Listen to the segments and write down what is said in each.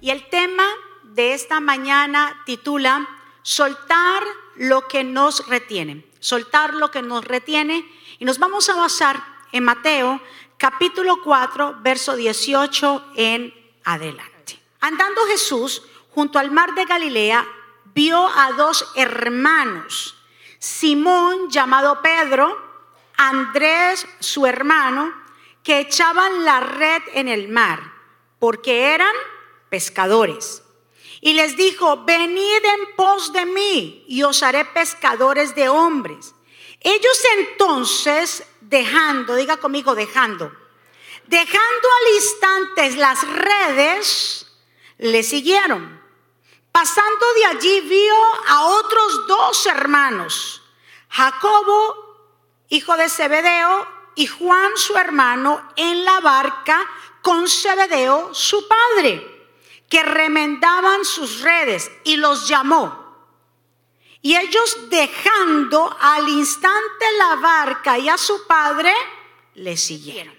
Y el tema de esta mañana titula Soltar lo que nos retiene. Soltar lo que nos retiene. Y nos vamos a basar en Mateo capítulo 4, verso 18 en adelante. Andando Jesús junto al mar de Galilea, vio a dos hermanos, Simón llamado Pedro, Andrés su hermano, que echaban la red en el mar, porque eran pescadores. Y les dijo, venid en pos de mí y os haré pescadores de hombres. Ellos entonces, dejando, diga conmigo, dejando, dejando al instante las redes, le siguieron. Pasando de allí vio a otros dos hermanos, Jacobo, hijo de Zebedeo, y Juan, su hermano, en la barca con Zebedeo, su padre que remendaban sus redes y los llamó. Y ellos dejando al instante la barca y a su padre, le siguieron.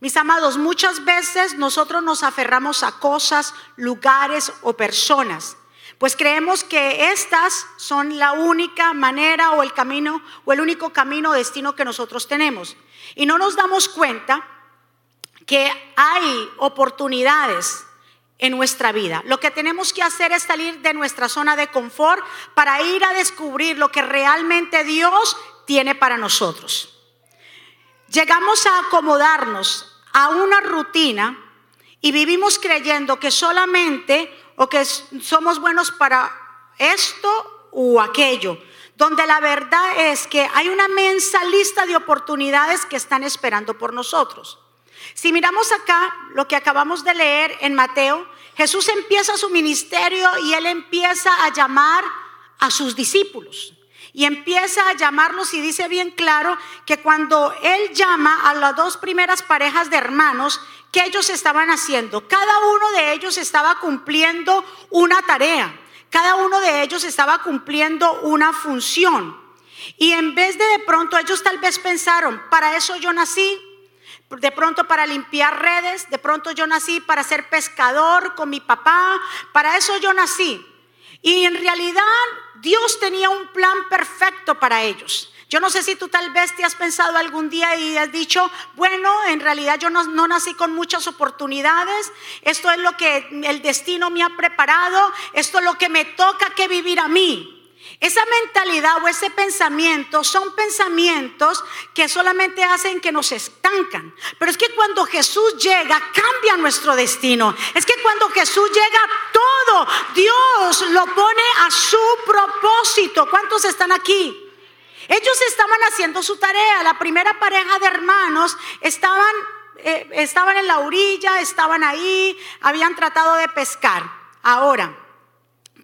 Mis amados, muchas veces nosotros nos aferramos a cosas, lugares o personas, pues creemos que estas son la única manera o el camino o el único camino o destino que nosotros tenemos. Y no nos damos cuenta que hay oportunidades en nuestra vida. Lo que tenemos que hacer es salir de nuestra zona de confort para ir a descubrir lo que realmente Dios tiene para nosotros. Llegamos a acomodarnos a una rutina y vivimos creyendo que solamente o que somos buenos para esto o aquello, donde la verdad es que hay una mensa lista de oportunidades que están esperando por nosotros. Si miramos acá lo que acabamos de leer en Mateo, Jesús empieza su ministerio y él empieza a llamar a sus discípulos. Y empieza a llamarlos y dice bien claro que cuando él llama a las dos primeras parejas de hermanos, ¿qué ellos estaban haciendo? Cada uno de ellos estaba cumpliendo una tarea. Cada uno de ellos estaba cumpliendo una función. Y en vez de de pronto ellos tal vez pensaron, para eso yo nací, de pronto para limpiar redes, de pronto yo nací para ser pescador con mi papá, para eso yo nací. Y en realidad Dios tenía un plan perfecto para ellos. Yo no sé si tú tal vez te has pensado algún día y has dicho, bueno, en realidad yo no, nací con muchas oportunidades, esto es lo que el destino me ha preparado, esto es lo que me toca que vivir a mí. Esa mentalidad o ese pensamiento son pensamientos que solamente hacen que nos estancan. Pero es que cuando Jesús llega, cambia nuestro destino. Es que cuando Jesús llega, todo Dios lo pone a su propósito. ¿Cuántos están aquí? Ellos estaban haciendo su tarea. La primera pareja de hermanos estaban, eh, estaban en la orilla, estaban ahí, habían tratado de pescar. Ahora,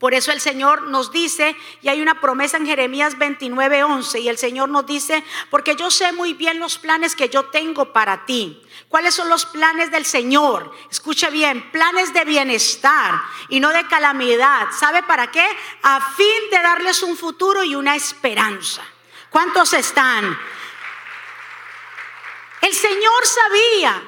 por eso el Señor nos dice, y hay una promesa en Jeremías 29, 11, y el Señor nos dice, porque yo sé muy bien los planes que yo tengo para ti. ¿Cuáles son los planes del Señor? Escuche bien, planes de bienestar y no de calamidad. ¿Sabe para qué? A fin de darles un futuro y una esperanza. ¿Cuántos están? El Señor sabía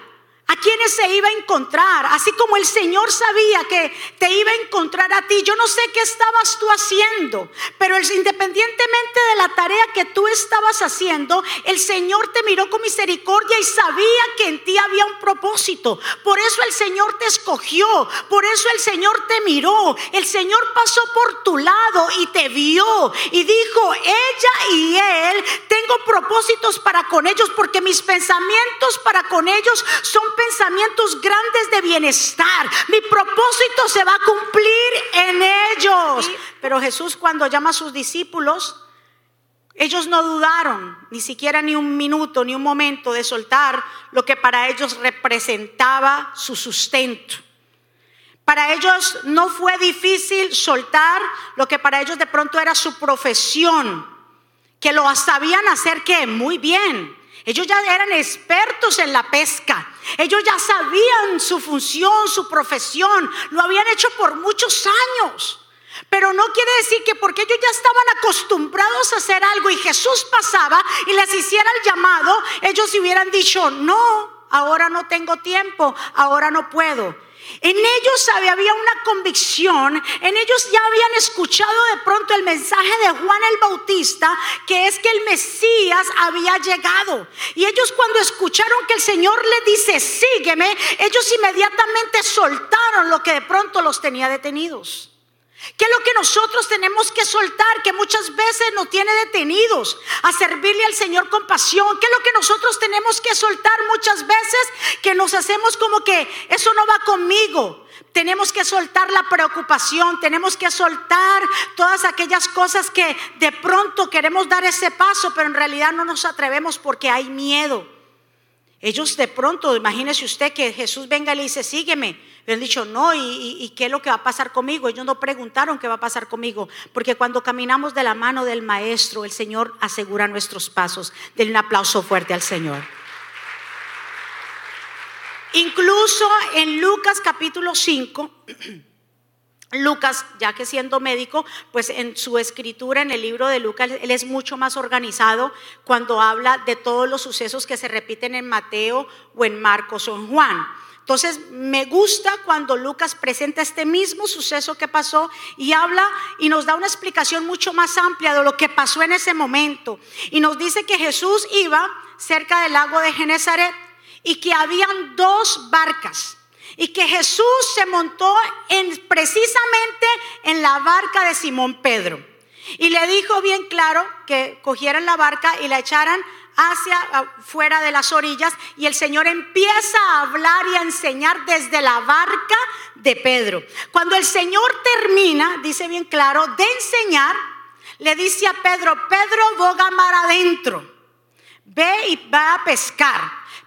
a quienes se iba a encontrar, así como el Señor sabía que te iba a encontrar a ti. Yo no sé qué estabas tú haciendo, pero independientemente de la tarea que tú estabas haciendo, el Señor te miró con misericordia y sabía que en ti había un propósito. Por eso el Señor te escogió, por eso el Señor te miró. El Señor pasó por tu lado y te vio y dijo, ella y él, tengo propósitos para con ellos porque mis pensamientos para con ellos son pensamientos grandes de bienestar. Mi propósito se va a cumplir en ellos. Pero Jesús cuando llama a sus discípulos, ellos no dudaron ni siquiera ni un minuto, ni un momento de soltar lo que para ellos representaba su sustento. Para ellos no fue difícil soltar lo que para ellos de pronto era su profesión, que lo sabían hacer que muy bien. Ellos ya eran expertos en la pesca. Ellos ya sabían su función, su profesión. Lo habían hecho por muchos años. Pero no quiere decir que porque ellos ya estaban acostumbrados a hacer algo y Jesús pasaba y les hiciera el llamado, ellos hubieran dicho, no, ahora no tengo tiempo, ahora no puedo. En ellos había una convicción, en ellos ya habían escuchado de pronto el mensaje de Juan el Bautista, que es que el Mesías había llegado. Y ellos cuando escucharon que el Señor le dice, sígueme, ellos inmediatamente soltaron lo que de pronto los tenía detenidos. ¿Qué es lo que nosotros tenemos que soltar? Que muchas veces nos tiene detenidos a servirle al Señor con pasión. ¿Qué es lo que nosotros tenemos que soltar muchas veces? Que nos hacemos como que eso no va conmigo. Tenemos que soltar la preocupación, tenemos que soltar todas aquellas cosas que de pronto queremos dar ese paso, pero en realidad no nos atrevemos porque hay miedo. Ellos de pronto, imagínese usted que Jesús venga y le dice, sígueme. Le han dicho, no, ¿y, qué es lo que va a pasar conmigo? Ellos no preguntaron qué va a pasar conmigo, porque cuando caminamos de la mano del Maestro, el Señor asegura nuestros pasos. Denle un aplauso fuerte al Señor. Incluso en Lucas capítulo 5, Lucas, ya que siendo médico, pues en su escritura, en el libro de Lucas, él es mucho más organizado cuando habla de todos los sucesos que se repiten en Mateo o en Marcos o en Juan. Entonces, me gusta cuando Lucas presenta este mismo suceso que pasó y habla y nos da una explicación mucho más amplia de lo que pasó en ese momento. Y nos dice que Jesús iba cerca del lago de Genezaret y que habían dos barcas y que Jesús se montó en, precisamente en la barca de Simón Pedro. Y le dijo bien claro que cogieran la barca y la echaran hacia fuera de las orillas y el Señor empieza a hablar y a enseñar desde la barca de Pedro. Cuando el Señor termina, dice bien claro, de enseñar, le dice a Pedro, Pedro, boga mar adentro, ve y va a pescar.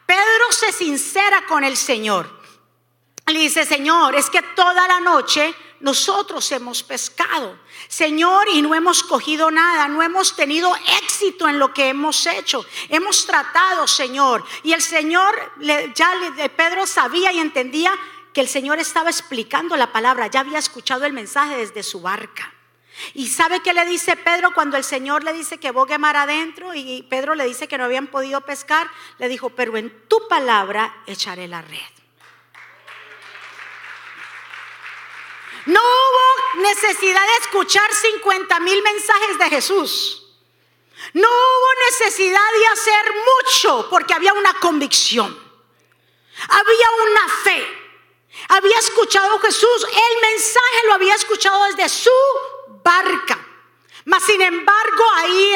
Pedro se sincera con el Señor. Le dice, Señor, es que toda la noche nosotros hemos pescado, Señor, y no hemos cogido nada, no hemos tenido éxito en lo que hemos hecho. Hemos tratado, Señor. Y el Señor, ya Pedro sabía y entendía que el Señor estaba explicando la palabra, ya había escuchado el mensaje desde su barca. Y sabe qué le dice Pedro cuando el Señor le dice que bogue mar adentro y Pedro le dice que no habían podido pescar, le dijo, pero en tu palabra echaré la red. No hubo necesidad de escuchar 50 mil mensajes de Jesús. No hubo necesidad de hacer mucho porque había una convicción. Había una fe. Había escuchado Jesús. El mensaje lo había escuchado desde su barca. Mas sin embargo, ahí,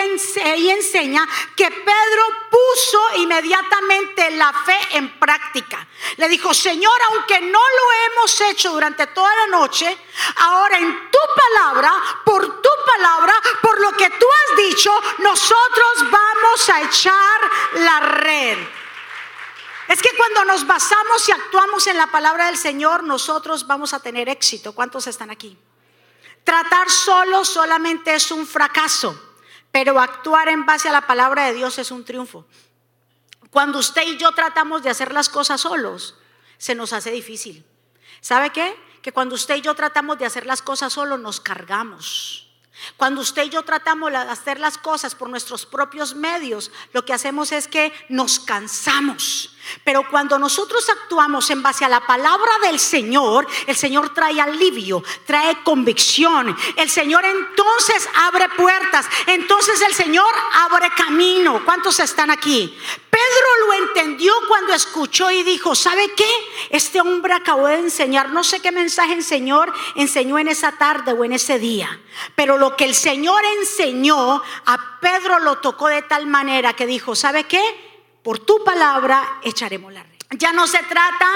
enseña que Pedro puso inmediatamente la fe en práctica. Le dijo, Señor, aunque no lo hemos hecho durante toda la noche, ahora en tu palabra, por tu palabra, por lo que tú has dicho, nosotros vamos a echar la red. Es que cuando nos basamos y actuamos en la palabra del Señor, nosotros vamos a tener éxito. ¿Cuántos están aquí? Tratar solo solamente es un fracaso, pero actuar en base a la palabra de Dios es un triunfo. Cuando usted y yo tratamos de hacer las cosas solos, se nos hace difícil. ¿Sabe qué? Que cuando usted y yo tratamos de hacer las cosas solos, nos cargamos. Cuando usted y yo tratamos de hacer las cosas por nuestros propios medios, lo que hacemos es que nos cansamos. Pero cuando nosotros actuamos en base a la palabra del Señor, el Señor trae alivio, trae convicción. El Señor entonces abre puertas. Entonces el Señor abre camino. ¿Cuántos están aquí? Pedro lo entendió cuando escuchó y dijo, ¿sabe qué? Este hombre acabó de enseñar, no sé qué mensaje enseñó, enseñó en esa tarde o en ese día, pero lo que el Señor enseñó a Pedro lo tocó de tal manera que dijo, ¿sabe qué? Por tu palabra echaremos la red. Ya no se trata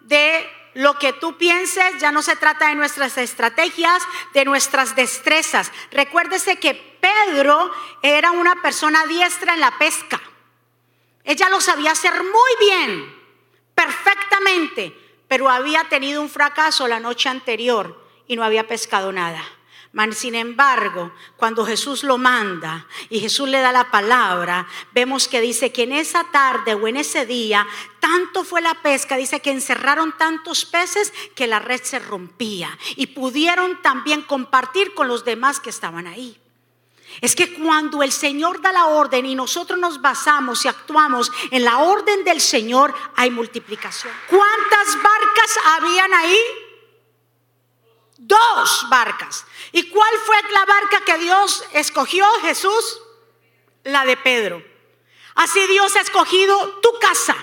de lo que tú pienses, ya no se trata de nuestras estrategias, de nuestras destrezas. Recuérdese que Pedro era una persona diestra en la pesca. Ella lo sabía hacer muy bien, perfectamente, pero había tenido un fracaso la noche anterior y no había pescado nada. Sin embargo, cuando Jesús lo manda y Jesús le da la palabra, vemos que dice que en esa tarde o en ese día, tanto fue la pesca, dice que encerraron tantos peces que la red se rompía y pudieron también compartir con los demás que estaban ahí. Es que cuando el Señor da la orden y nosotros nos basamos y actuamos en la orden del Señor, hay multiplicación. ¿Cuántas barcas habían ahí? Dos barcas. ¿Y cuál fue la barca que Dios escogió, Jesús? La de Pedro. Así Dios ha escogido tu casa.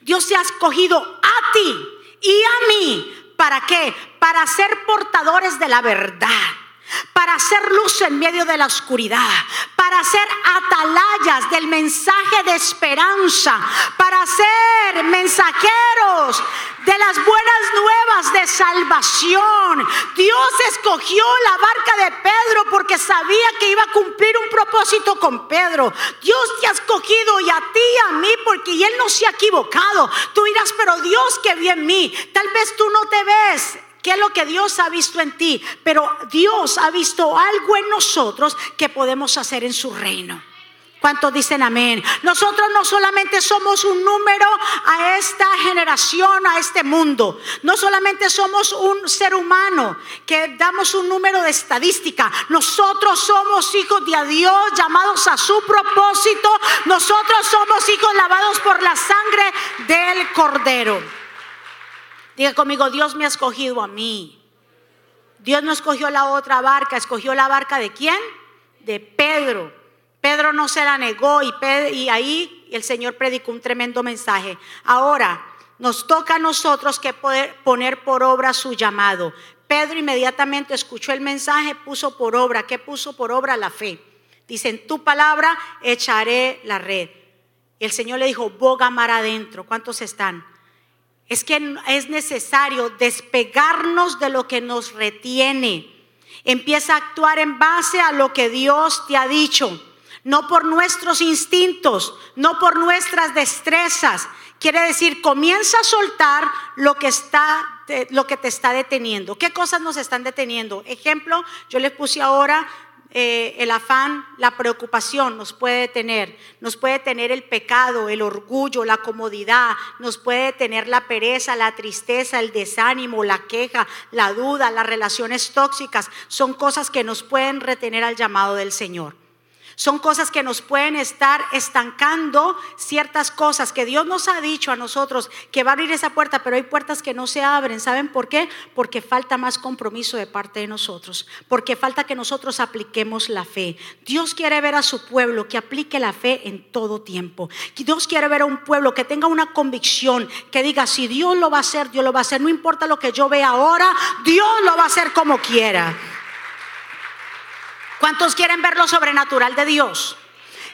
Dios se ha escogido a ti y a mí. ¿Para qué? Para ser portadores de la verdad para hacer luz en medio de la oscuridad, para ser atalayas del mensaje de esperanza, para ser mensajeros de las buenas nuevas de salvación. Dios escogió la barca de Pedro porque sabía que iba a cumplir un propósito con Pedro. Dios te ha escogido y a ti y a mí porque Él no se ha equivocado. Tú dirás, pero Dios que vio en mí. Tal vez tú no te ves ¿Qué es lo que Dios ha visto en ti? Pero Dios ha visto algo en nosotros que podemos hacer en su reino. ¿Cuántos dicen amén? Nosotros no solamente somos un número a esta generación, a este mundo. No solamente somos un ser humano que damos un número de estadística. Nosotros somos hijos de Dios llamados a su propósito. Nosotros somos hijos lavados por la sangre del Cordero. Diga conmigo, Dios me ha escogido a mí. Dios no escogió la otra barca, escogió la barca de quién? De Pedro. Pedro no se la negó y, y ahí el Señor predicó un tremendo mensaje. Ahora, nos toca a nosotros que poder poner por obra su llamado. Pedro inmediatamente escuchó el mensaje, puso por obra. ¿Qué puso por obra? La fe. Dice, en tu palabra echaré la red. Y el Señor le dijo, boga mar adentro. ¿Cuántos están? Es que es necesario despegarnos de lo que nos retiene. Empieza a actuar en base a lo que Dios te ha dicho, no por nuestros instintos, no por nuestras destrezas. Quiere decir, comienza a soltar lo que está lo que te está deteniendo. ¿Qué cosas nos están deteniendo? Ejemplo, yo les puse ahora eh, el afán, la preocupación nos puede tener, nos puede tener el pecado, el orgullo, la comodidad, nos puede tener la pereza, la tristeza, el desánimo, la queja, la duda, las relaciones tóxicas, son cosas que nos pueden retener al llamado del Señor. Son cosas que nos pueden estar estancando ciertas cosas que Dios nos ha dicho a nosotros que va a abrir esa puerta, pero hay puertas que no se abren. ¿Saben por qué? Porque falta más compromiso de parte de nosotros, porque falta que nosotros apliquemos la fe. Dios quiere ver a su pueblo que aplique la fe en todo tiempo. Dios quiere ver a un pueblo que tenga una convicción, que diga, si Dios lo va a hacer, Dios lo va a hacer. No importa lo que yo vea ahora, Dios lo va a hacer como quiera. ¿Cuántos quieren ver lo sobrenatural de Dios?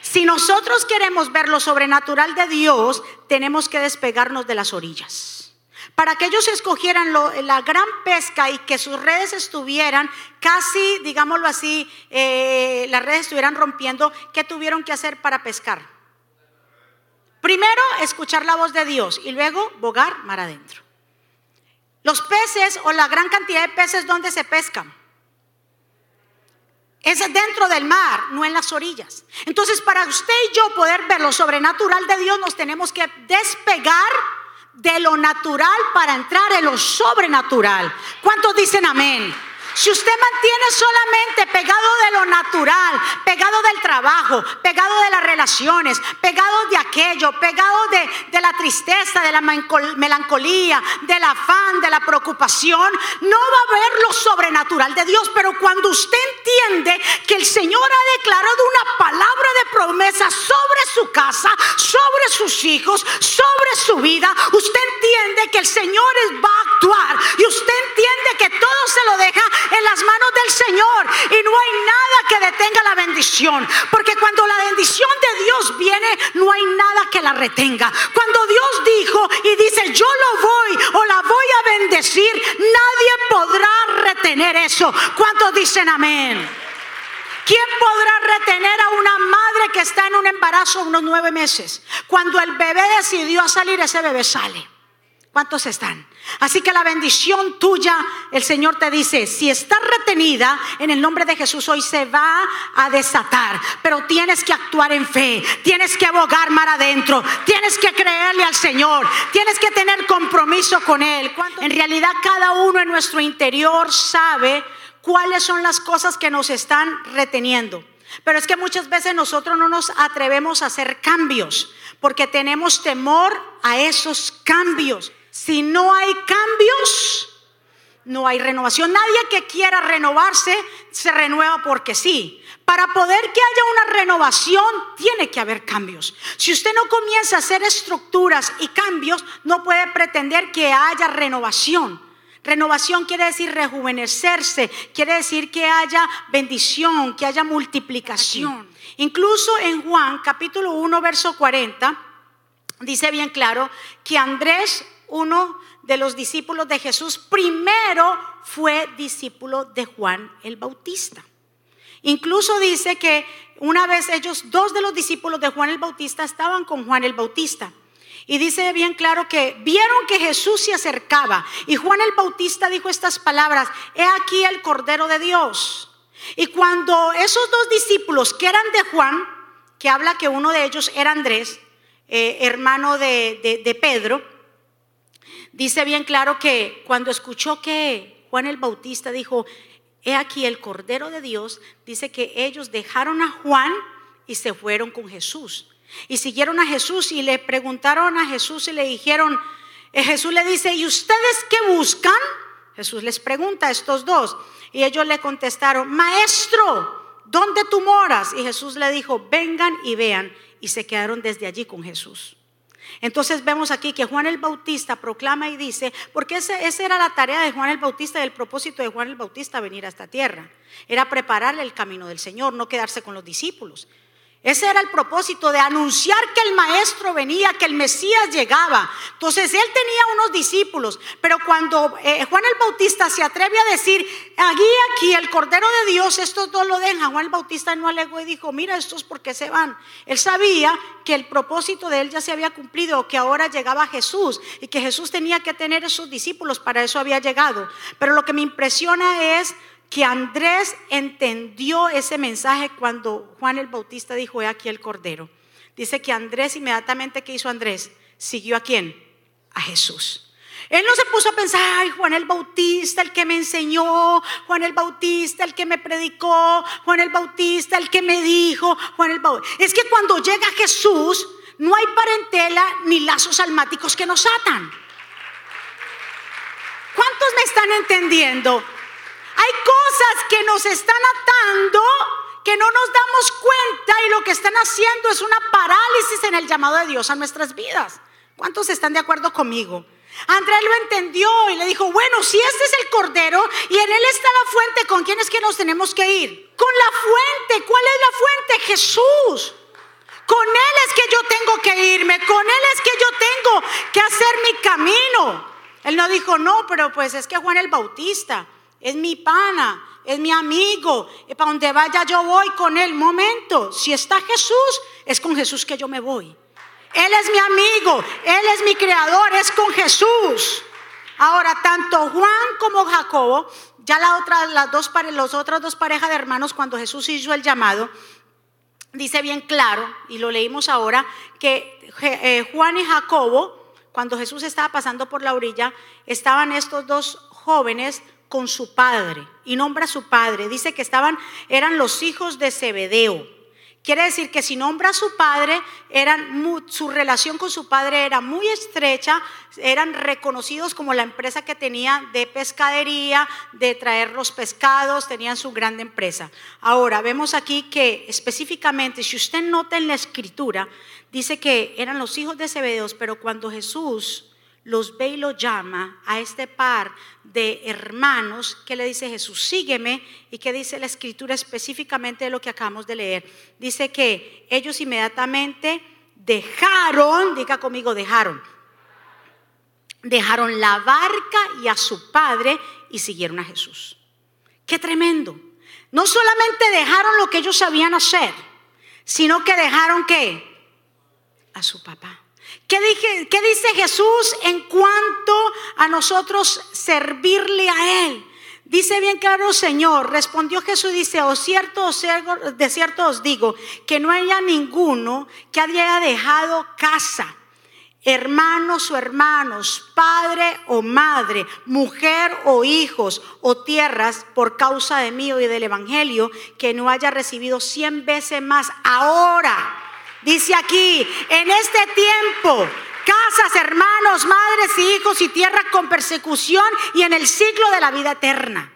Si nosotros queremos ver lo sobrenatural de Dios, tenemos que despegarnos de las orillas. Para que ellos escogieran la gran pesca y que sus redes estuvieran casi, digámoslo así, eh, las redes estuvieran rompiendo, ¿qué tuvieron que hacer para pescar? Primero, escuchar la voz de Dios y luego bogar mar adentro. Los peces o la gran cantidad de peces, ¿dónde se pescan? Es dentro del mar, no en las orillas. Entonces, para usted y yo poder ver lo sobrenatural de Dios, nos tenemos que despegar de lo natural para entrar en lo sobrenatural. ¿Cuántos dicen amén? Si usted mantiene solamente pegado de lo natural, pegado del trabajo, pegado de las relaciones, pegado de aquello, pegado de, de, la tristeza, de la melancolía, del afán, de la preocupación, no va a ver lo sobrenatural de Dios. Pero cuando usted entiende que el Señor ha declarado una palabra de promesa sobre su casa, sobre sus hijos, sobre su vida, usted entiende que el Señor va a actuar y usted entiende que todo se lo deja en las manos del Señor y no hay nada que detenga la bendición. Porque cuando la bendición de Dios viene, no hay nada que la retenga. Cuando Dios dijo y dice, yo lo voy o la voy a bendecir, nadie podrá retener eso. ¿Cuántos dicen amén? ¿Quién podrá retener a una madre que está en un embarazo unos nueve meses? Cuando el bebé decidió salir, ese bebé sale. ¿Cuántos están? Así que la bendición tuya, el Señor te dice, si está retenida, en el nombre de Jesús hoy se va a desatar. Pero tienes que actuar en fe, tienes que abogar mar adentro, tienes que creerle al Señor, tienes que tener compromiso con Él. En realidad cada uno en nuestro interior sabe cuáles son las cosas que nos están reteniendo. Pero es que muchas veces nosotros no nos atrevemos a hacer cambios porque tenemos temor a esos cambios. Si no hay cambios, no hay renovación. Nadie que quiera renovarse se renueva porque sí. Para poder que haya una renovación, tiene que haber cambios. Si usted no comienza a hacer estructuras y cambios, no puede pretender que haya renovación. Renovación quiere decir rejuvenecerse, quiere decir que haya bendición, que haya multiplicación. Incluso en Juan capítulo 1, verso 40, dice bien claro que Andrés, uno de los discípulos de Jesús, primero fue discípulo de Juan el Bautista. Incluso dice que una vez ellos, dos de los discípulos de Juan el Bautista, estaban con Juan el Bautista. Y dice bien claro que vieron que Jesús se acercaba. Y Juan el Bautista dijo estas palabras, he aquí el Cordero de Dios. Y cuando esos dos discípulos que eran de Juan, que habla que uno de ellos era Andrés, eh, hermano de, de Pedro, dice bien claro que cuando escuchó que Juan el Bautista dijo, he aquí el Cordero de Dios, dice que ellos dejaron a Juan y se fueron con Jesús. Y siguieron a Jesús y le preguntaron a Jesús y le dijeron, eh, Jesús le dice, ¿y ustedes qué buscan? Jesús les pregunta a estos dos. Y ellos le contestaron, Maestro, ¿dónde tú moras? Y Jesús le dijo, vengan y vean. Y se quedaron desde allí con Jesús. Entonces vemos aquí que Juan el Bautista proclama y dice, porque esa, esa era la tarea de Juan el Bautista y el propósito de Juan el Bautista venir a esta tierra. Era prepararle el camino del Señor, no quedarse con los discípulos. Ese era el propósito de anunciar que el maestro venía, que el Mesías llegaba. Entonces él tenía unos discípulos, pero cuando eh, Juan el Bautista se atreve a decir, aquí, aquí, el Cordero de Dios, estos dos lo dejan, Juan el Bautista no alegó y dijo, mira, estos por qué se van. Él sabía que el propósito de él ya se había cumplido, que ahora llegaba Jesús y que Jesús tenía que tener esos discípulos, para eso había llegado. Pero lo que me impresiona es que Andrés entendió ese mensaje cuando Juan el Bautista dijo, he aquí el Cordero. Dice que Andrés inmediatamente, ¿qué hizo Andrés? Siguió a quién? A Jesús. Él no se puso a pensar, ay, Juan el Bautista, el que me enseñó, Juan el Bautista, el que me predicó, Juan el Bautista, el que me dijo, Juan el Bautista. Es que cuando llega Jesús, no hay parentela ni lazos almáticos que nos atan. ¿Cuántos me están entendiendo? Hay cosas que nos están atando que no nos damos cuenta y lo que están haciendo es una parálisis en el llamado de Dios a nuestras vidas. ¿Cuántos están de acuerdo conmigo? Andrés lo entendió y le dijo, bueno, si este es el Cordero y en él está la fuente, ¿con quién es que nos tenemos que ir? Con la fuente. ¿Cuál es la fuente? Jesús. Con él es que yo tengo que irme, con él es que yo tengo que hacer mi camino. Él no dijo, no, pero pues es que Juan el Bautista es mi pana, es mi amigo, y para donde vaya yo voy con él. Momento, si está Jesús, es con Jesús que yo me voy. Él es mi amigo, Él es mi creador, es con Jesús. Ahora, tanto Juan como Jacobo, ya la otra, las dos, los otras dos parejas de hermanos, cuando Jesús hizo el llamado, dice bien claro, y lo leímos ahora, que eh, Juan y Jacobo, cuando Jesús estaba pasando por la orilla, estaban estos dos jóvenes con su padre y nombra a su padre. Dice que estaban, eran los hijos de Zebedeo. Quiere decir que si nombra a su padre, su relación con su padre era muy estrecha, eran reconocidos como la empresa que tenía de pescadería, de traer los pescados, tenían su gran empresa. Ahora, vemos aquí que específicamente, si usted nota en la escritura, dice que eran los hijos de Zebedeo, pero cuando Jesús los ve y lo llama a este par de hermanos que le dice Jesús, sígueme, y que dice la escritura específicamente de lo que acabamos de leer. Dice que ellos inmediatamente dejaron, diga conmigo, dejaron, dejaron la barca y a su padre y siguieron a Jesús. Qué tremendo. No solamente dejaron lo que ellos sabían hacer, sino que dejaron que a su papá. ¿Qué, dice Jesús en cuanto a nosotros servirle a Él? Dice bien claro, Señor, respondió Jesús, dice, o cierto, o de cierto os digo, que no haya ninguno que haya dejado casa, hermanos o hermanos, padre o madre, mujer o hijos o tierras por causa de mí y del Evangelio, que no haya recibido cien veces más ahora. Dice aquí, en este tiempo, casas, hermanos, madres y hijos y tierras con persecución y en el siglo de la vida eterna.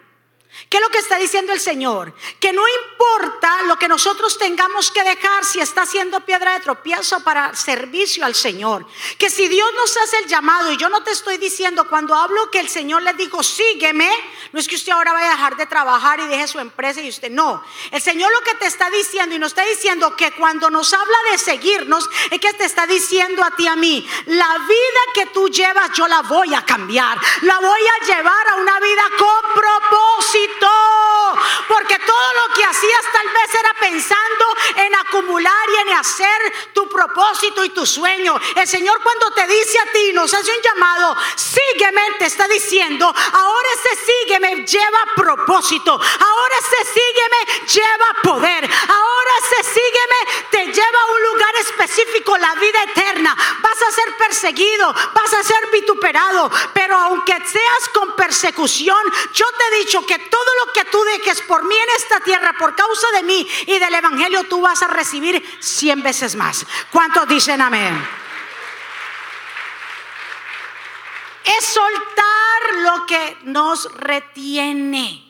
¿Qué es lo que está diciendo el Señor? Que no importa lo que nosotros tengamos que dejar si está haciendo piedra de tropiezo para servicio al Señor. Que si Dios nos hace el llamado, y yo no te estoy diciendo cuando hablo que el Señor le dijo, sígueme, no es que usted ahora vaya a dejar de trabajar y deje su empresa y usted no. El Señor lo que te está diciendo y nos está diciendo que cuando nos habla de seguirnos, es que te está diciendo a ti, a mí, la vida que tú llevas yo la voy a cambiar. La voy a llevar a una vida con propósito. Porque todo lo que hacías tal vez era pensando en acumular y en hacer tu propósito y tu sueño. El Señor cuando te dice a ti, nos hace un llamado, sígueme, te está diciendo, ahora ese sígueme lleva propósito. Ahora ese sígueme lleva poder. Ahora ese sígueme te lleva específico, la vida eterna. Vas a ser perseguido, vas a ser vituperado. Pero aunque seas con persecución, yo te he dicho que todo lo que tú dejes por mí en esta tierra, por causa de mí y del Evangelio, tú vas a recibir cien veces más. ¿Cuántos dicen amén? Es soltar lo que nos retiene.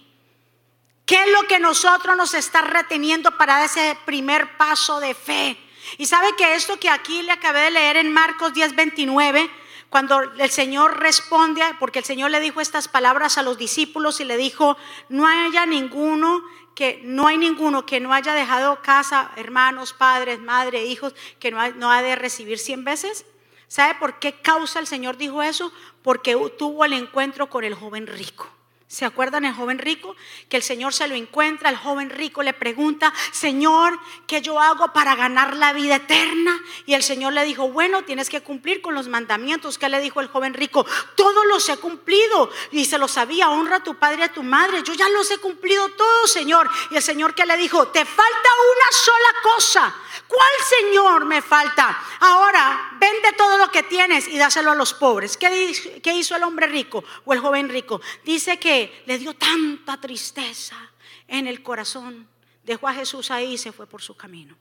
¿Qué es lo que nosotros nos está reteniendo para ese primer paso de fe? Y sabe que esto que aquí le acabé de leer en Marcos 10, 29, cuando el Señor responde, porque el Señor le dijo estas palabras a los discípulos y le dijo, no haya ninguno que no hay ninguno que no haya dejado casa, hermanos, padres, madre, hijos, que no ha, no ha de recibir cien veces. ¿Sabe por qué causa el Señor dijo eso? Porque tuvo el encuentro con el joven rico. ¿Se acuerdan el joven rico? Que el Señor se lo encuentra, el joven rico le pregunta, Señor, ¿qué yo hago para ganar la vida eterna? Y el Señor le dijo, bueno, tienes que cumplir con los mandamientos. ¿Qué le dijo el joven rico? Todos los he cumplido. Y se lo sabía, honra a tu padre y a tu madre. Yo ya los he cumplido todos, Señor. Y el Señor que le dijo, te falta una sola cosa. ¿Cuál Señor me falta? Ahora, vende todo lo que tienes y dáselo a los pobres. ¿Qué, ¿Qué hizo el hombre rico o el joven rico? Dice que le dio tanta tristeza en el corazón. Dejó a Jesús ahí y se fue por su camino.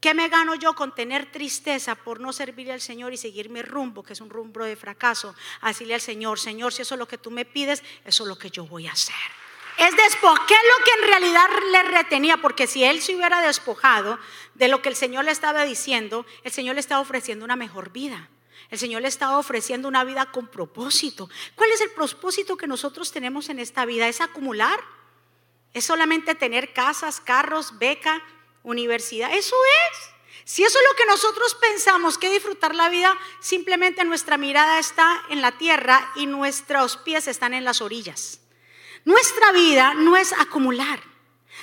¿Qué me gano yo con tener tristeza por no servirle al Señor y seguir mi rumbo, que es un rumbo de fracaso? Decirle al Señor, Señor, si eso es lo que tú me pides, eso es lo que yo voy a hacer. Es despojar, ¿qué es lo que en realidad le retenía? Porque si él se hubiera despojado de lo que el Señor le estaba diciendo, el Señor le estaba ofreciendo una mejor vida. El Señor le está ofreciendo una vida con propósito. ¿Cuál es el propósito que nosotros tenemos en esta vida? ¿Es acumular? ¿Es solamente tener casas, carros, beca, universidad? Eso es. Si eso es lo que nosotros pensamos que disfrutar la vida, simplemente nuestra mirada está en la tierra y nuestros pies están en las orillas. Nuestra vida no es acumular.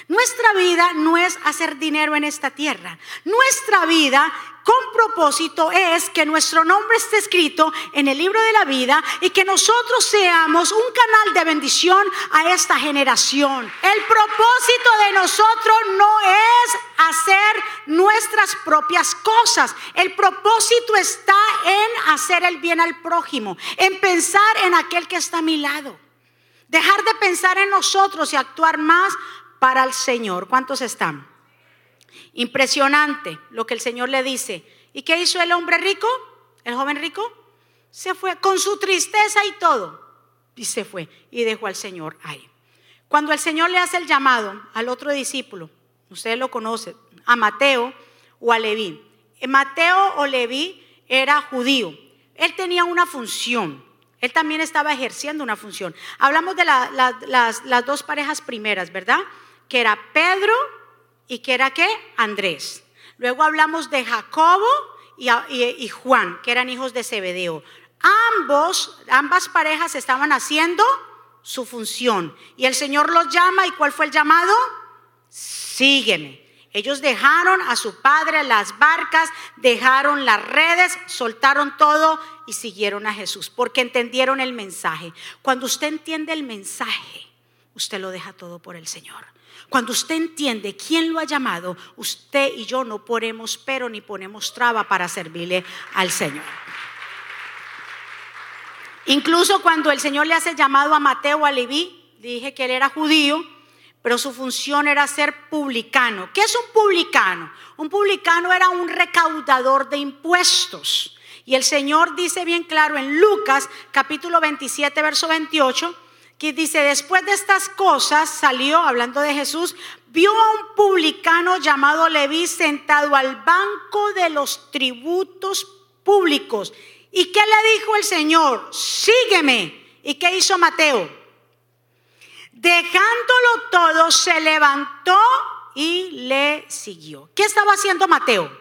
Nuestra vida no es hacer dinero en esta tierra. Nuestra vida con propósito es que nuestro nombre esté escrito en el libro de la vida y que nosotros seamos un canal de bendición a esta generación. El propósito de nosotros no es hacer nuestras propias cosas. El propósito está en hacer el bien al prójimo, en pensar en aquel que está a mi lado. Dejar de pensar en nosotros y actuar más para el Señor. ¿Cuántos están? Impresionante lo que el Señor le dice. ¿Y qué hizo el hombre rico? El joven rico se fue con su tristeza y todo. Y se fue y dejó al Señor ahí. Cuando el Señor le hace el llamado al otro discípulo, ustedes lo conocen, a Mateo o a Leví. Eh, Mateo o Leví era judío. Él tenía una función. Él también estaba ejerciendo una función. Hablamos de las, las dos parejas primeras, ¿verdad? Que era Pedro y que era qué? Andrés. Luego hablamos de Jacobo y, Juan, que eran hijos de Zebedeo. Ambos, ambas parejas estaban haciendo su función. Y el Señor los llama, ¿y cuál fue el llamado? Sígueme. Ellos dejaron a su padre las barcas, dejaron las redes, soltaron todo y siguieron a Jesús, porque entendieron el mensaje. Cuando usted entiende el mensaje, usted lo deja todo por el Señor. Cuando usted entiende quién lo ha llamado, usted y yo no ponemos pero ni ponemos traba para servirle al Señor. Incluso cuando el Señor le hace llamado a Mateo a Leví, dije que él era judío, pero su función era ser publicano. ¿Qué es un publicano? Un publicano era un recaudador de impuestos. Y el Señor dice bien claro en Lucas capítulo 27, verso 28, que dice, después de estas cosas salió, hablando de Jesús, vio a un publicano llamado Leví sentado al banco de los tributos públicos. ¿Y qué le dijo el Señor? Sígueme. ¿Y qué hizo Mateo? Dejándolo todo, se levantó y le siguió. ¿Qué estaba haciendo Mateo?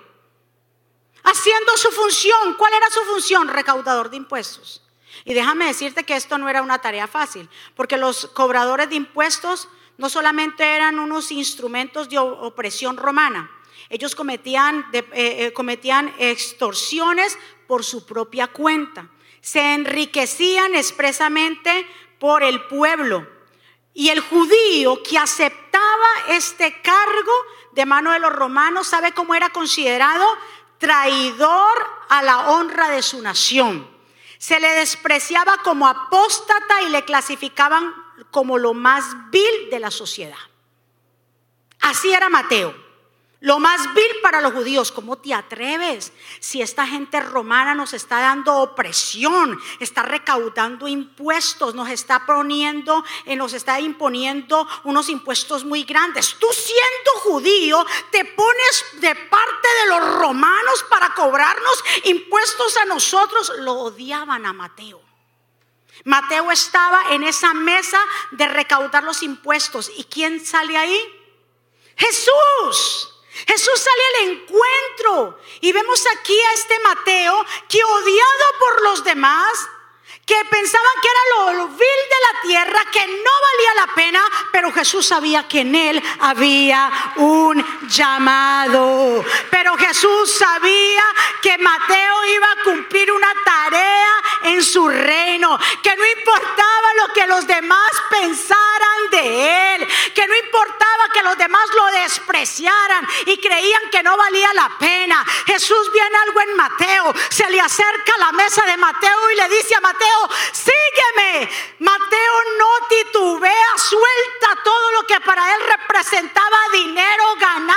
Haciendo su función. ¿Cuál era su función? Recaudador de impuestos. Y déjame decirte que esto no era una tarea fácil, porque los cobradores de impuestos no solamente eran unos instrumentos de opresión romana, ellos cometían, eh, eh, cometían extorsiones por su propia cuenta, se enriquecían expresamente por el pueblo. Y el judío que aceptaba este cargo de mano de los romanos, ¿sabe cómo era considerado? Traidor a la honra de su nación se le despreciaba como apóstata y le clasificaban como lo más vil de la sociedad. Así era Mateo. Lo más vil para los judíos, ¿cómo te atreves? Si esta gente romana nos está dando opresión, está recaudando impuestos, nos está poniendo, eh, nos está imponiendo unos impuestos muy grandes. Tú siendo judío, te pones de parte de los romanos para cobrarnos impuestos a nosotros. Lo odiaban a Mateo. Mateo estaba en esa mesa de recaudar los impuestos. ¿Y quién sale ahí? Jesús. Jesús sale al encuentro y vemos aquí a este Mateo que odiado por los demás, que pensaban que era lo, vil de la tierra, que no valía la pena, pero Jesús sabía que en él había un llamado. Pero Jesús sabía que Mateo iba a cumplir una tarea en su reino, que no importaba lo que los demás pensaran de él, que no importaba que los demás lo despreciaran y creían que no valía la pena. Jesús viene algo en Mateo, se le acerca a la mesa de Mateo y le dice a Mateo, sígueme. Mateo no titubea, suelta todo lo que para él representaba dinero,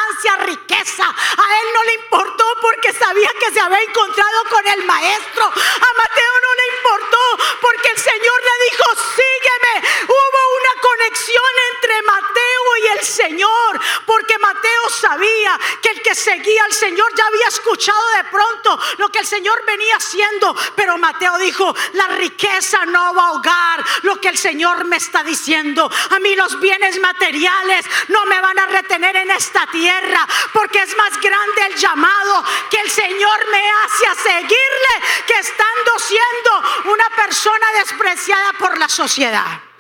ganancia, riqueza. A él no le importó porque sabía que se había encontrado con el maestro. A Mateo no le importó porque el Señor le dijo, sígueme. Hubo una conexión entre Mateo y el Señor porque Mateo sabía que el que seguía al Señor ya había escuchado de pronto lo que el Señor venía haciendo. Pero Mateo dijo, la riqueza no va a ahogar lo que el Señor me está diciendo. A mí los bienes materiales no me van a retener en esta tierra porque es más grande el llamado que el Señor me hace a seguirle que estando siendo una persona despreciada por la sociedad.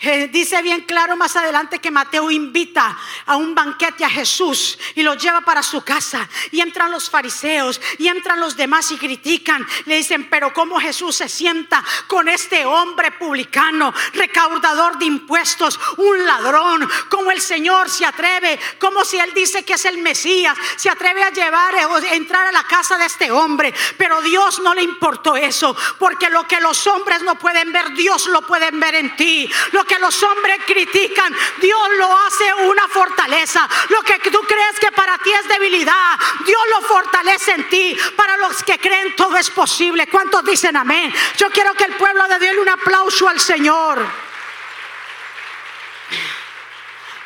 Eh, dice bien claro más adelante que Mateo invita a un banquete a Jesús y lo lleva para su casa. Y entran los fariseos y entran los demás y critican. Le dicen, pero ¿cómo Jesús se sienta con este hombre publicano, recaudador de impuestos, un ladrón? ¿Cómo el Señor se atreve? Como si Él dice que es el Mesías, se atreve a llevar o entrar a la casa de este hombre. Pero Dios no le importó eso, porque lo que los hombres no pueden ver, Dios lo pueden ver en ti que los hombres critican, Dios lo hace una fortaleza. Lo que tú crees que para ti es debilidad, Dios lo fortalece en ti. Para los que creen todo es posible. ¿Cuántos dicen amén? Yo quiero que el pueblo de Dios un aplauso al Señor.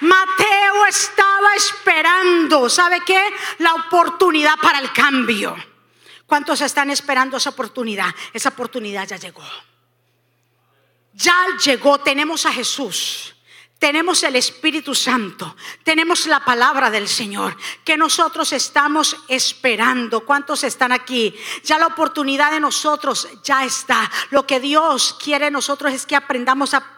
Mateo estaba esperando, ¿sabe qué? La oportunidad para el cambio. ¿Cuántos están esperando esa oportunidad? Esa oportunidad ya llegó. Ya llegó, tenemos a Jesús. Tenemos el Espíritu Santo, tenemos la palabra del Señor, que nosotros estamos esperando. ¿Cuántos están aquí? Ya la oportunidad de nosotros ya está. Lo que Dios quiere de nosotros es que aprendamos a,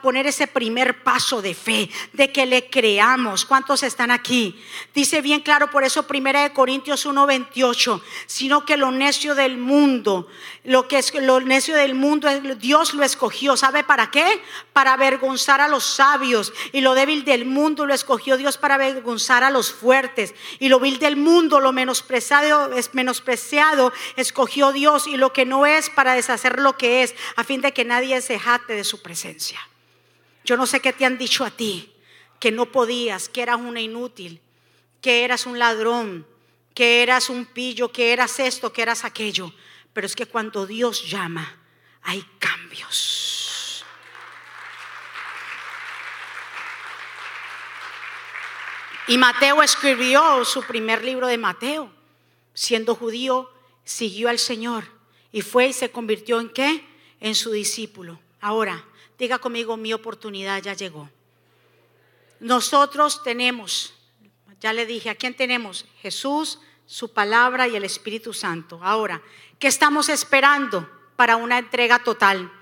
poner ese primer paso de fe, de que le creamos. ¿Cuántos están aquí? Dice bien claro, por eso primera de Corintios 1:28, sino que lo necio del mundo, lo que es lo necio del mundo, Dios lo escogió. ¿Sabe para qué? Para avergonzar a los sabios y lo débil del mundo lo escogió Dios para avergonzar a los fuertes y lo vil del mundo, lo menospreciado, es menospreciado, escogió Dios y lo que no es para deshacer lo que es, a fin de que nadie se jate de su presencia. Yo no sé qué te han dicho a ti, que no podías, que eras una inútil, que eras un ladrón, que eras un pillo, que eras esto, que eras aquello. Pero es que cuando Dios llama, hay cambios. Y Mateo escribió su primer libro de Mateo. Siendo judío, siguió al Señor y fue y se convirtió en qué? En su discípulo. Ahora, diga conmigo, mi oportunidad ya llegó. Nosotros tenemos, ya le dije, ¿a quién tenemos? Jesús, su palabra y el Espíritu Santo. Ahora, ¿qué estamos esperando para una entrega total?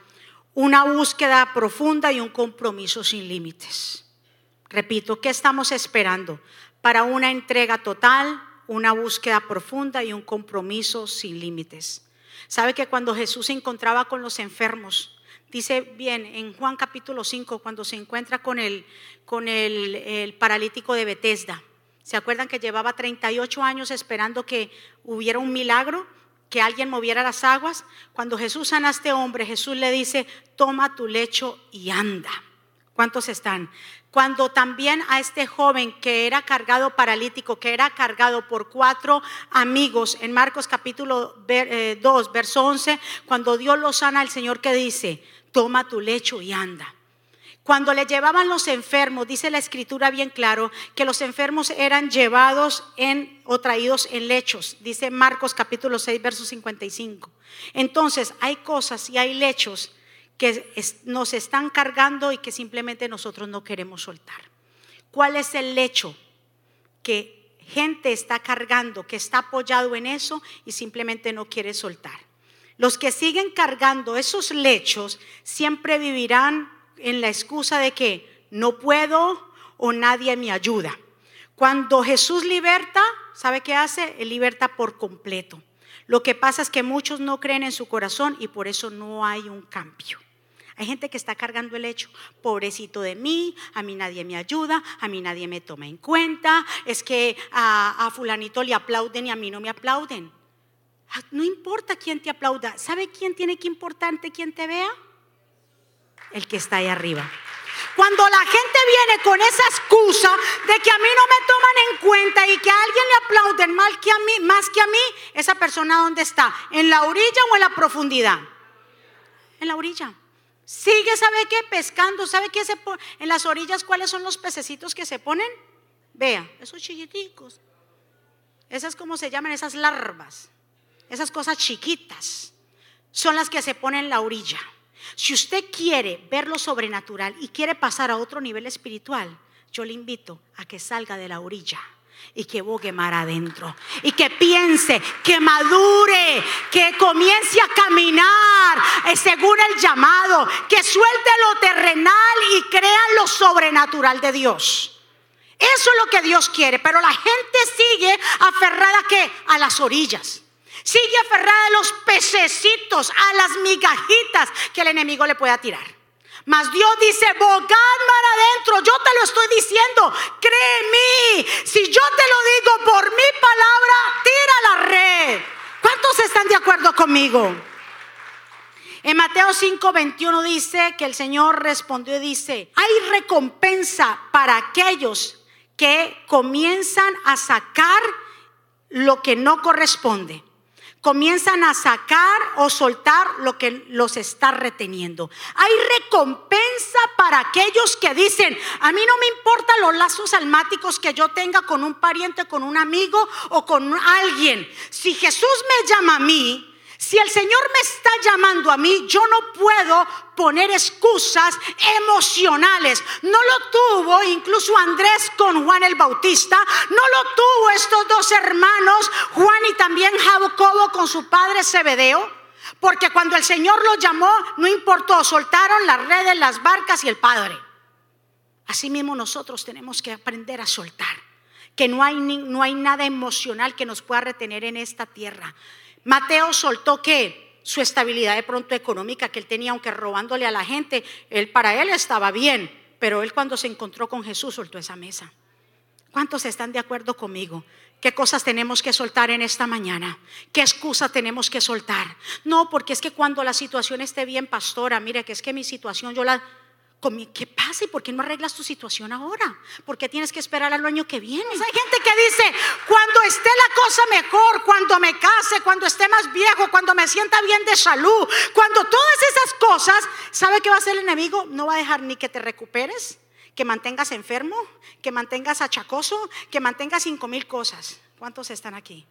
Una búsqueda profunda y un compromiso sin límites. Repito, ¿qué estamos esperando? Para una entrega total, una búsqueda profunda y un compromiso sin límites. ¿Sabe que cuando Jesús se encontraba con los enfermos, dice bien en Juan capítulo 5, cuando se encuentra con el, con el, paralítico de Bethesda, ¿se acuerdan que llevaba 38 años esperando que hubiera un milagro? que alguien moviera las aguas. Cuando Jesús sana a este hombre, Jesús le dice, toma tu lecho y anda. ¿Cuántos están? Cuando también a este joven que era cargado paralítico, que era cargado por cuatro amigos, en Marcos capítulo 2, eh, verso 11, cuando Dios lo sana, el Señor que dice, toma tu lecho y anda. Cuando le llevaban los enfermos, dice la escritura bien claro, que los enfermos eran llevados en o traídos en lechos, dice Marcos capítulo 6, verso 55. Entonces, hay cosas y hay lechos que nos están cargando y que simplemente nosotros no queremos soltar. ¿Cuál es el hecho que gente está cargando, que está apoyado en eso y simplemente no quiere soltar? Los que siguen cargando esos lechos siempre vivirán en la excusa de que no puedo o nadie me ayuda. Cuando Jesús liberta, ¿sabe qué hace? Él liberta por completo. Lo que pasa es que muchos no creen en su corazón y por eso no hay un cambio. Hay gente que está cargando el hecho, pobrecito de mí, a mí nadie me ayuda, a mí nadie me toma en cuenta, es que a, fulanito le aplauden y a mí no me aplauden. Ah, no importa quién te aplauda, ¿sabe quién tiene que importarte quién te vea? El que está ahí arriba. Cuando la gente viene con esa excusa de que a mí no me toman en cuenta y que a alguien le aplauden más que a mí, más que a mí, esa persona dónde está? ¿En la orilla o en la profundidad? En la orilla. Sigue, ¿sabe qué? Pescando. ¿Sabe qué se? En las orillas, ¿cuáles son los pececitos que se ponen? Vea, esos chiquiticos. Esas, como se llaman? Esas larvas. Esas cosas chiquitas. Son las que se ponen en la orilla. Si usted quiere ver lo sobrenatural y quiere pasar a otro nivel espiritual, yo le invito a que salga de la orilla y que bogue mar adentro. Y que piense, que madure, que comience a caminar eh, según el llamado, que suelte lo terrenal y crea lo sobrenatural de Dios. Eso es lo que Dios quiere, pero la gente sigue aferrada a, a las orillas. Sigue aferrada a los pececitos, a las migajitas que el enemigo le pueda tirar. Mas Dios dice, bogad mar adentro, yo te lo estoy diciendo, créeme, si yo te lo digo por mi palabra, tira la red. ¿Cuántos están de acuerdo conmigo? En Mateo 5, 21 dice que el Señor respondió y dice, hay recompensa para aquellos que comienzan a sacar lo que no corresponde comienzan a sacar o soltar lo que los está reteniendo. Hay recompensa para aquellos que dicen, a mí no me importan los lazos almáticos que yo tenga con un pariente, con un amigo o con alguien. Si Jesús me llama a mí, Si el Señor me está llamando a mí, yo no puedo poner excusas emocionales. No lo tuvo incluso Andrés con Juan el Bautista. No lo tuvo estos dos hermanos, Juan y también Jacobo con su padre Zebedeo. Porque cuando el Señor los llamó, no importó, soltaron las redes, las barcas y el Padre. Asimismo nosotros tenemos que aprender a soltar. Que no hay, no hay nada emocional que nos pueda retener en esta tierra. Mateo soltó que su estabilidad de pronto económica que él tenía, aunque robándole a la gente, él para él estaba bien, pero él cuando se encontró con Jesús soltó esa mesa. ¿Cuántos están de acuerdo conmigo? ¿Qué cosas tenemos que soltar en esta mañana? ¿Qué excusa tenemos que soltar? No, porque es que cuando la situación esté bien, pastora, mire que es que mi situación yo la ¿Qué pasa y por qué no arreglas tu situación ahora? ¿Por qué tienes que esperar al año que viene? Hay gente que dice, cuando esté la cosa mejor, cuando me case, cuando esté más viejo, cuando me sienta bien de salud, cuando todas esas cosas, ¿sabe qué va a hacer el enemigo? No va a dejar ni que te recuperes, que mantengas enfermo, que mantengas achacoso, que mantengas cinco mil cosas. ¿Cuántos están aquí?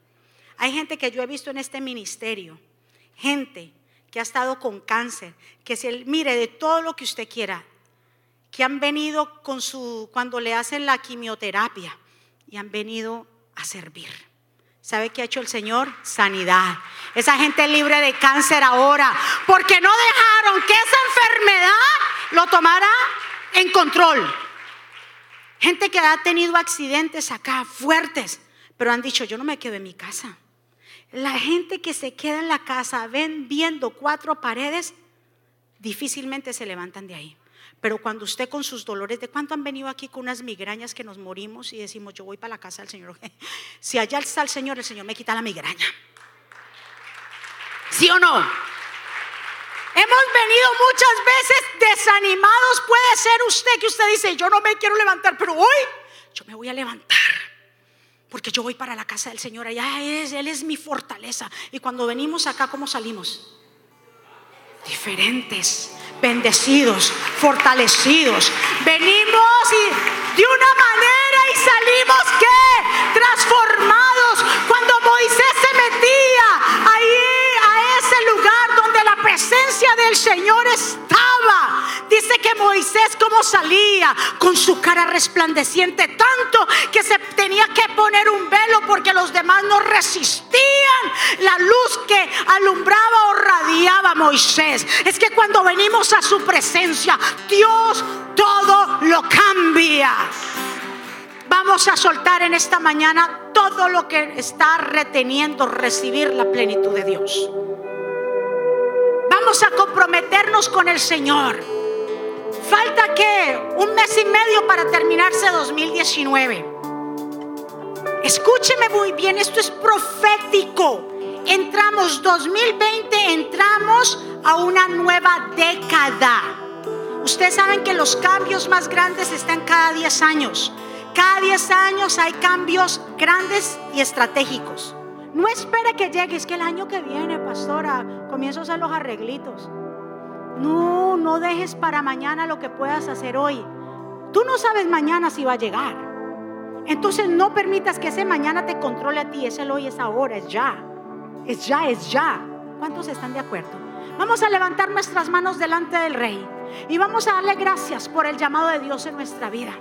Hay gente que yo he visto en este ministerio, gente que ha estado con cáncer, que se mire de todo lo que usted quiera, que han venido con su, cuando le hacen la quimioterapia y han venido a servir. ¿Sabe qué ha hecho el Señor? Sanidad. Esa gente libre de cáncer ahora, porque no dejaron que esa enfermedad lo tomara en control. Gente que ha tenido accidentes acá fuertes, pero han dicho, yo no me quedo en mi casa. La gente que se queda en la casa ven viendo cuatro paredes, difícilmente se levantan de ahí. Pero cuando usted con sus dolores, ¿de cuánto han venido aquí con unas migrañas que nos morimos y decimos, yo voy para la casa del Señor? Si allá está el Señor, el Señor me quita la migraña. ¿Sí o no? Hemos venido muchas veces desanimados. Puede ser usted que usted dice, yo no me quiero levantar, pero hoy yo me voy a levantar. Porque yo voy para la casa del Señor. Allá es, Él es mi fortaleza. Y cuando venimos acá, ¿cómo salimos? Diferentes bendecidos, fortalecidos. Venimos y de una manera y salimos que transformados. Presencia del Señor estaba, dice que Moisés como salía con su cara resplandeciente tanto que se tenía que poner un velo porque los demás no resistían la luz que alumbraba o radiaba Moisés. Es que cuando venimos a su presencia, Dios todo lo cambia. Vamos a soltar en esta mañana todo lo que está reteniendo recibir la plenitud de Dios. Vamos a comprometernos con el Señor. Falta que un mes y medio para terminarse 2019. Escúcheme muy bien, esto es profético. Entramos 2020, entramos a una nueva década. Ustedes saben que los cambios más grandes están cada 10 años. Cada 10 años hay cambios grandes y estratégicos. No espere que llegue, es que el año que viene, pastora, comienzo a hacer los arreglitos. No, no dejes para mañana lo que puedas hacer hoy. Tú no sabes mañana si va a llegar. Entonces no permitas que ese mañana te controle a ti. Ese el hoy es ahora, es ya. Es ya, es ya. ¿Cuántos están de acuerdo? Vamos a levantar nuestras manos delante del Rey y vamos a darle gracias por el llamado de Dios en nuestra vida.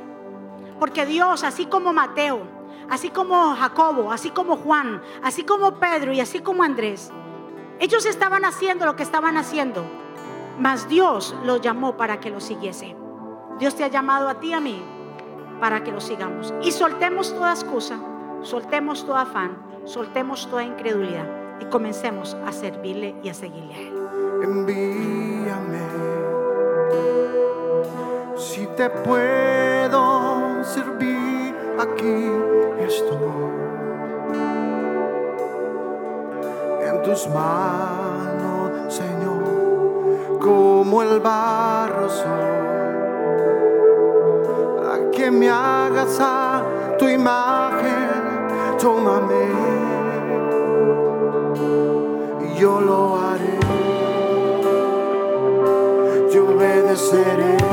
Porque Dios, así como Mateo, así como Jacobo, así como Juan, así como Pedro y así como Andrés, ellos estaban haciendo lo que estaban haciendo, mas Dios los llamó para que lo siguiese. Dios te ha llamado a ti y a mí para que lo sigamos. Y soltemos toda excusa, soltemos todo afán, soltemos toda incredulidad y comencemos a servirle y a seguirle a Él. Envíame, si te puedo servir, aquí estoy. Tus manos, Señor, como el barro soy que me hagas a tu imagen, tómame. Y yo lo haré, yo obedeceré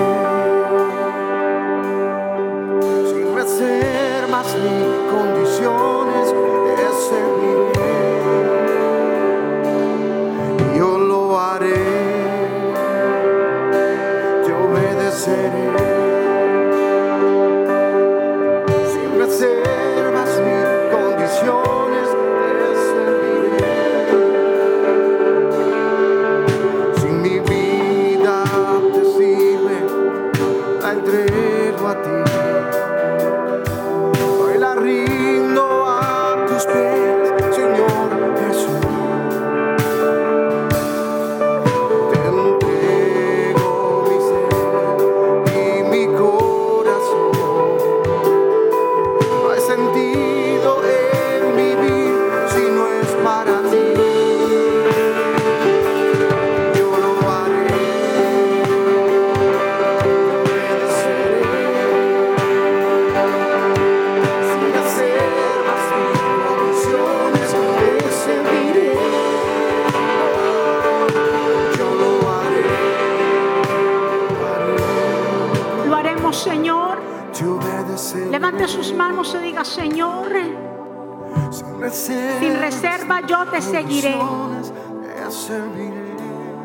Sin reserva yo te seguiré.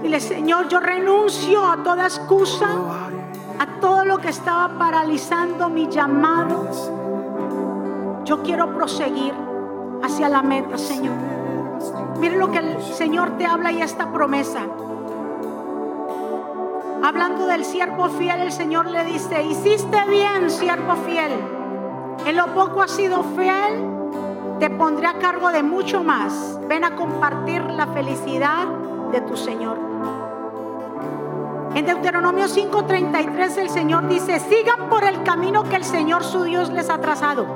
Dile, Señor, yo renuncio a toda excusa, a todo lo que estaba paralizando mi llamado. Yo quiero proseguir hacia la meta, Señor. Mire lo que el Señor te habla y esta promesa. Hablando del siervo fiel, el Señor le dice, hiciste bien, siervo fiel. En lo poco has sido fiel, te pondré a cargo de mucho más. Ven a compartir la felicidad de tu Señor. En Deuteronomio 5:33 el Señor dice, sigan por el camino que el Señor su Dios les ha trazado,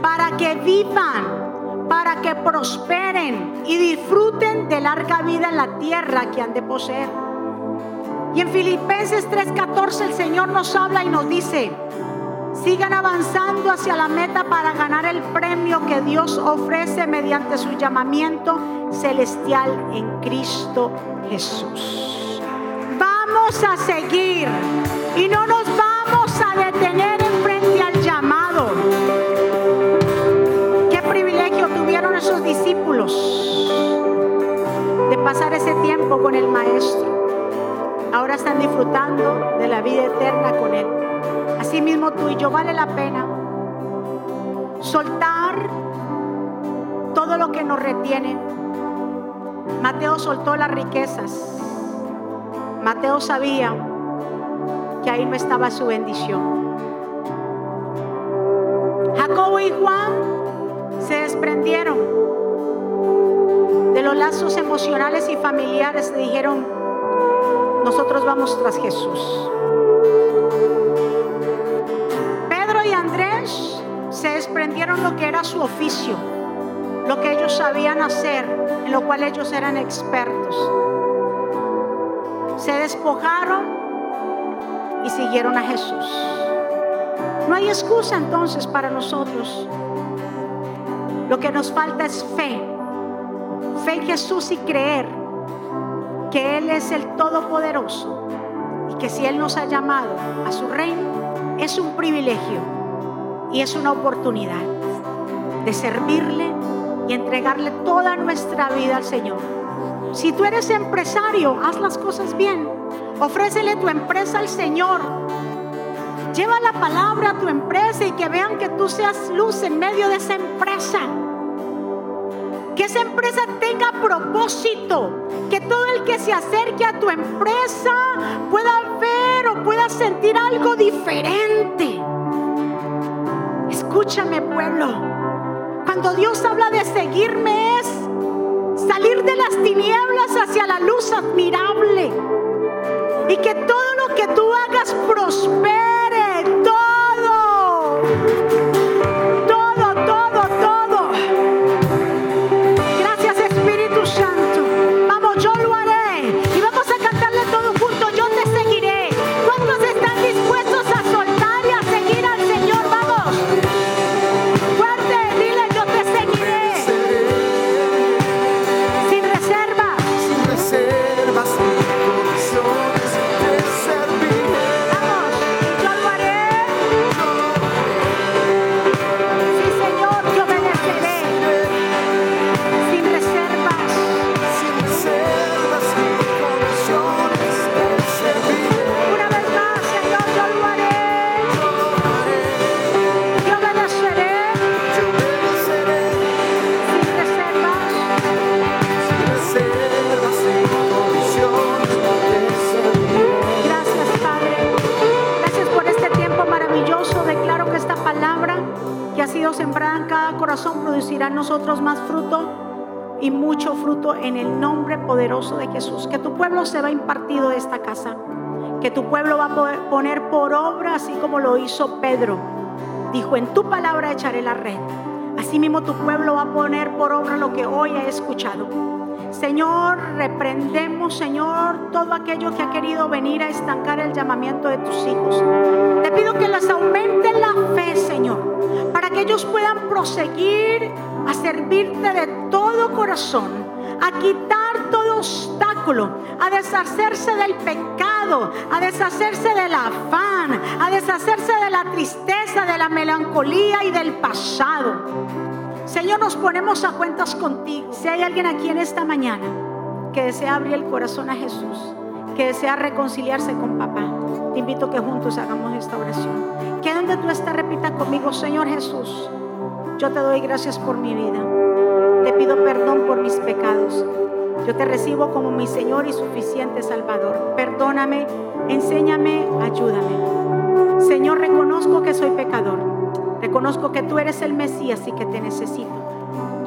para que vivan, para que prosperen y disfruten de larga vida en la tierra que han de poseer. Y en Filipenses 3:14 el Señor nos habla y nos dice, sigan avanzando hacia la meta para ganar el premio que Dios ofrece mediante su llamamiento celestial en Cristo Jesús. Vamos a seguir y no nos vamos a detener en frente al llamado. Qué privilegio tuvieron esos discípulos de pasar ese tiempo con el Maestro. Ahora están disfrutando de la vida eterna con Él. Asimismo tú y yo vale la pena soltar todo lo que nos retiene. Mateo soltó las riquezas. Mateo sabía que ahí no estaba su bendición. Jacobo y Juan se desprendieron de los lazos emocionales y familiares y dijeron, nosotros vamos tras Jesús. Se desprendieron lo que era su oficio, lo que ellos sabían hacer, en lo cual ellos eran expertos. Se despojaron y siguieron a Jesús. No hay excusa entonces para nosotros. Lo que nos falta es fe. Fe en Jesús y creer que Él es el Todopoderoso y que si Él nos ha llamado a su reino, es un privilegio y es una oportunidad de servirle y entregarle toda nuestra vida al Señor. Si tú eres empresario, haz las cosas bien. Ofrécele tu empresa al Señor. Lleva la palabra a tu empresa y que vean que tú seas luz en medio de esa empresa. Que esa empresa tenga propósito. Que todo el que se acerque a tu empresa pueda ver o pueda sentir algo diferente. Escúchame pueblo. Cuando Dios habla de seguirme es salir de las tinieblas hacia la luz admirable. Y que todo lo que tú hagas prospere. Nosotros más fruto y mucho fruto en el nombre poderoso de Jesús. Que tu pueblo se va impartido de esta casa. Que tu pueblo va a poner por obra, así como lo hizo Pedro. Dijo, en tu palabra echaré la red. Así mismo tu pueblo va a poner por obra lo que hoy ha escuchado. Señor, reprendemos, Señor, todo aquello que ha querido venir a estancar el llamamiento de tus hijos. Te pido que les aumente la fe, Señor, que ellos puedan proseguir a servirte de todo corazón, a quitar todo obstáculo, a deshacerse del pecado, a deshacerse del afán, a deshacerse de la tristeza, de la melancolía y del pasado. Señor, nos ponemos a cuentas contigo. Si hay alguien aquí en esta mañana que desea abrir el corazón a Jesús, que desea reconciliarse con papá, te invito que juntos hagamos esta oración. Que donde tú estás, repita conmigo, Señor Jesús, yo te doy gracias por mi vida. Te pido perdón por mis pecados. Yo te recibo como mi Señor y suficiente Salvador. Perdóname, enséñame, ayúdame. Señor, reconozco que soy pecador Reconozco que tú eres el Mesías y que te necesito.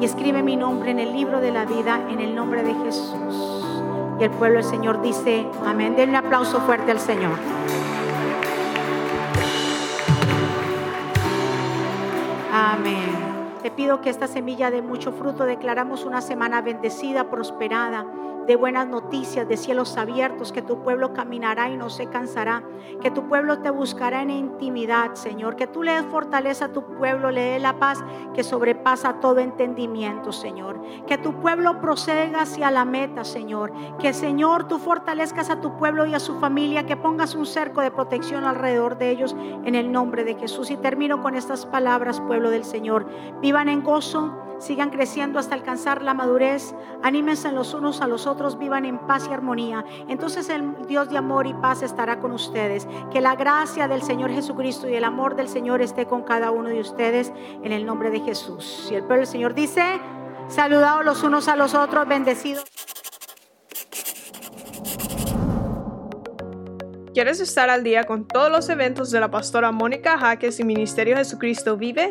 Y escribe mi nombre en el libro de la vida en el nombre de Jesús. Y el pueblo del Señor dice, amén. Denle un aplauso fuerte al Señor. Amén. Te pido que esta semilla de mucho fruto declaramos una semana bendecida, prosperada de buenas noticias, de cielos abiertos, que tu pueblo caminará y no se cansará, que tu pueblo te buscará en intimidad, Señor, que tú le des fortaleza a tu pueblo, le dé la paz que sobrepasa todo entendimiento, Señor, que tu pueblo proceda hacia la meta, Señor, que Señor tú fortalezcas a tu pueblo y a su familia, que pongas un cerco de protección alrededor de ellos en el nombre de Jesús. Y termino con estas palabras, pueblo del Señor, vivan en gozo sigan creciendo hasta alcanzar la madurez, anímense los unos a los otros, vivan en paz y armonía. Entonces el Dios de amor y paz estará con ustedes. Que la gracia del Señor Jesucristo y el amor del Señor esté con cada uno de ustedes en el nombre de Jesús. Y el pueblo del Señor dice, saludados los unos a los otros, bendecidos. ¿Quieres estar al día con todos los eventos de la pastora Mónica Jaques y Ministerio Jesucristo Vive?